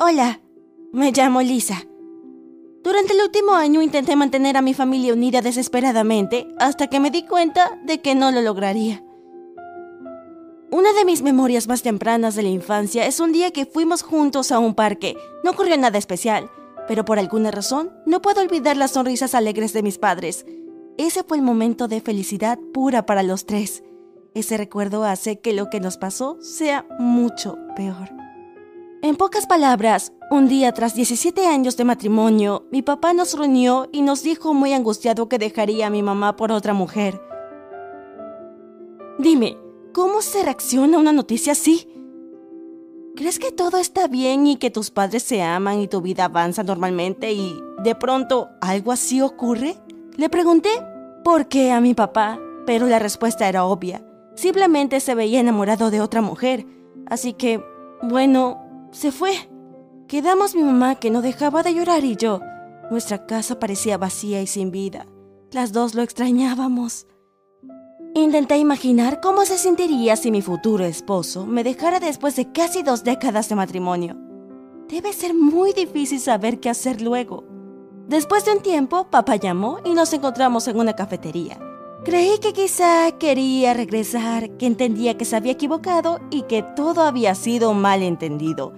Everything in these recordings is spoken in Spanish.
Hola, me llamo Lisa. Durante el último año intenté mantener a mi familia unida desesperadamente hasta que me di cuenta de que no lo lograría. Una de mis memorias más tempranas de la infancia es un día que fuimos juntos a un parque. No ocurrió nada especial, pero por alguna razón no puedo olvidar las sonrisas alegres de mis padres. Ese fue el momento de felicidad pura para los tres. Ese recuerdo hace que lo que nos pasó sea mucho peor. En pocas palabras, un día tras 17 años de matrimonio, mi papá nos reunió y nos dijo muy angustiado que dejaría a mi mamá por otra mujer. Dime, ¿cómo se reacciona a una noticia así? ¿Crees que todo está bien y que tus padres se aman y tu vida avanza normalmente y de pronto algo así ocurre? Le pregunté por qué a mi papá, pero la respuesta era obvia. Simplemente se veía enamorado de otra mujer. Así que, bueno, se fue. Quedamos mi mamá que no dejaba de llorar y yo. Nuestra casa parecía vacía y sin vida. Las dos lo extrañábamos. Intenté imaginar cómo se sentiría si mi futuro esposo me dejara después de casi dos décadas de matrimonio. Debe ser muy difícil saber qué hacer luego. Después de un tiempo, papá llamó y nos encontramos en una cafetería. Creí que quizá quería regresar, que entendía que se había equivocado y que todo había sido mal entendido.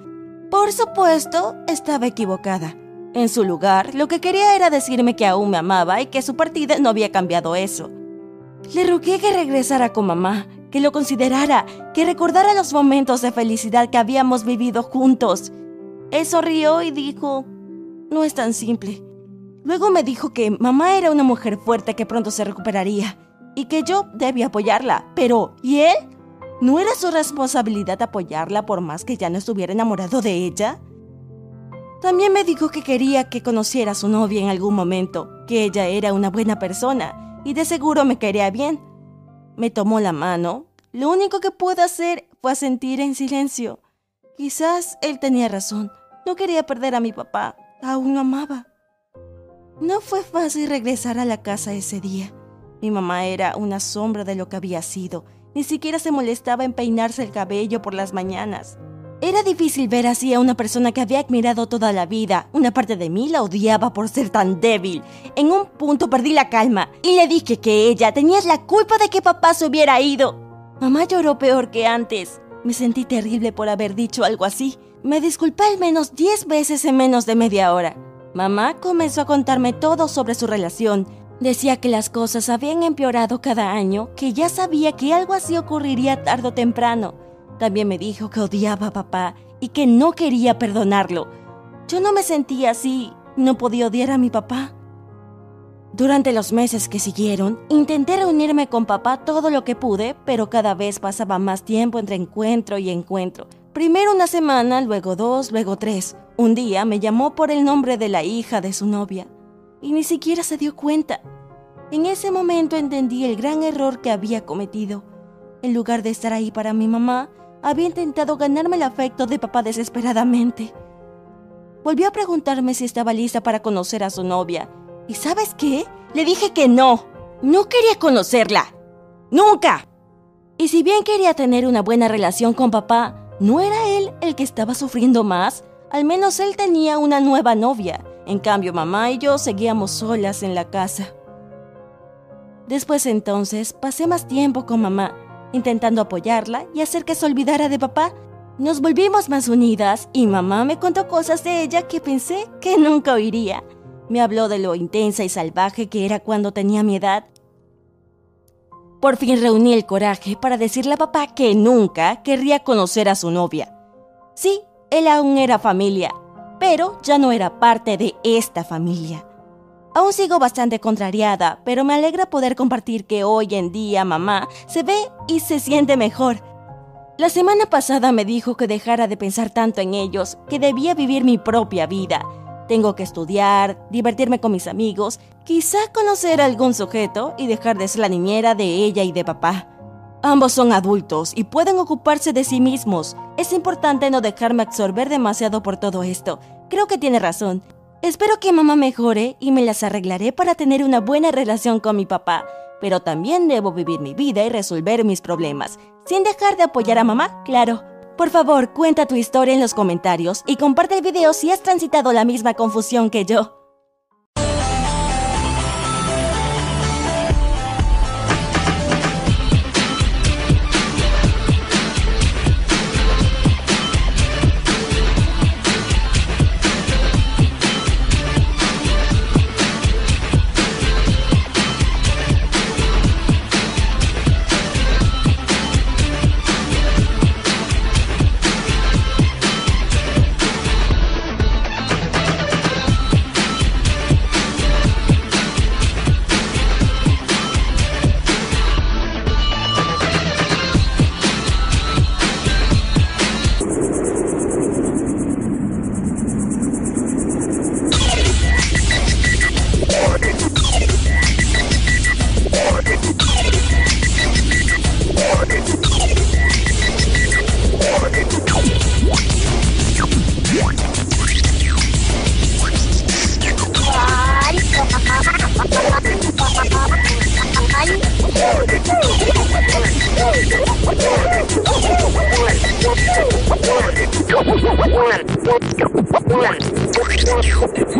Por supuesto, estaba equivocada. En su lugar, lo que quería era decirme que aún me amaba y que su partida no había cambiado eso. Le rogué que regresara con mamá, que lo considerara, que recordara los momentos de felicidad que habíamos vivido juntos. Él sonrió y dijo, no es tan simple. Luego me dijo que mamá era una mujer fuerte que pronto se recuperaría y que yo debía apoyarla. Pero, ¿y él? ¿No era su responsabilidad apoyarla por más que ya no estuviera enamorado de ella? También me dijo que quería que conociera a su novia en algún momento, que ella era una buena persona y de seguro me quería bien. Me tomó la mano. Lo único que pude hacer fue sentir en silencio. Quizás él tenía razón. No quería perder a mi papá. Aún lo amaba. No fue fácil regresar a la casa ese día. Mi mamá era una sombra de lo que había sido. Ni siquiera se molestaba en peinarse el cabello por las mañanas. Era difícil ver así a una persona que había admirado toda la vida. Una parte de mí la odiaba por ser tan débil. En un punto perdí la calma y le dije que ella tenía la culpa de que papá se hubiera ido. Mamá lloró peor que antes. Me sentí terrible por haber dicho algo así. Me disculpé al menos diez veces en menos de media hora. Mamá comenzó a contarme todo sobre su relación. Decía que las cosas habían empeorado cada año, que ya sabía que algo así ocurriría tarde o temprano. También me dijo que odiaba a papá y que no quería perdonarlo. Yo no me sentía así, no podía odiar a mi papá. Durante los meses que siguieron, intenté reunirme con papá todo lo que pude, pero cada vez pasaba más tiempo entre encuentro y encuentro. Primero una semana, luego dos, luego tres. Un día me llamó por el nombre de la hija de su novia y ni siquiera se dio cuenta. En ese momento entendí el gran error que había cometido. En lugar de estar ahí para mi mamá, había intentado ganarme el afecto de papá desesperadamente. Volvió a preguntarme si estaba lista para conocer a su novia. ¿Y sabes qué? Le dije que no. No quería conocerla. Nunca. Y si bien quería tener una buena relación con papá, ¿no era él el que estaba sufriendo más? Al menos él tenía una nueva novia. En cambio, mamá y yo seguíamos solas en la casa. Después entonces pasé más tiempo con mamá, intentando apoyarla y hacer que se olvidara de papá. Nos volvimos más unidas y mamá me contó cosas de ella que pensé que nunca oiría. Me habló de lo intensa y salvaje que era cuando tenía mi edad. Por fin reuní el coraje para decirle a papá que nunca querría conocer a su novia. Sí, él aún era familia, pero ya no era parte de esta familia. Aún sigo bastante contrariada, pero me alegra poder compartir que hoy en día mamá se ve y se siente mejor. La semana pasada me dijo que dejara de pensar tanto en ellos, que debía vivir mi propia vida. Tengo que estudiar, divertirme con mis amigos, quizá conocer algún sujeto y dejar de ser la niñera de ella y de papá. Ambos son adultos y pueden ocuparse de sí mismos. Es importante no dejarme absorber demasiado por todo esto. Creo que tiene razón. Espero que mamá mejore y me las arreglaré para tener una buena relación con mi papá. Pero también debo vivir mi vida y resolver mis problemas, sin dejar de apoyar a mamá, claro. Por favor, cuenta tu historia en los comentarios y comparte el video si has transitado la misma confusión que yo.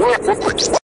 What?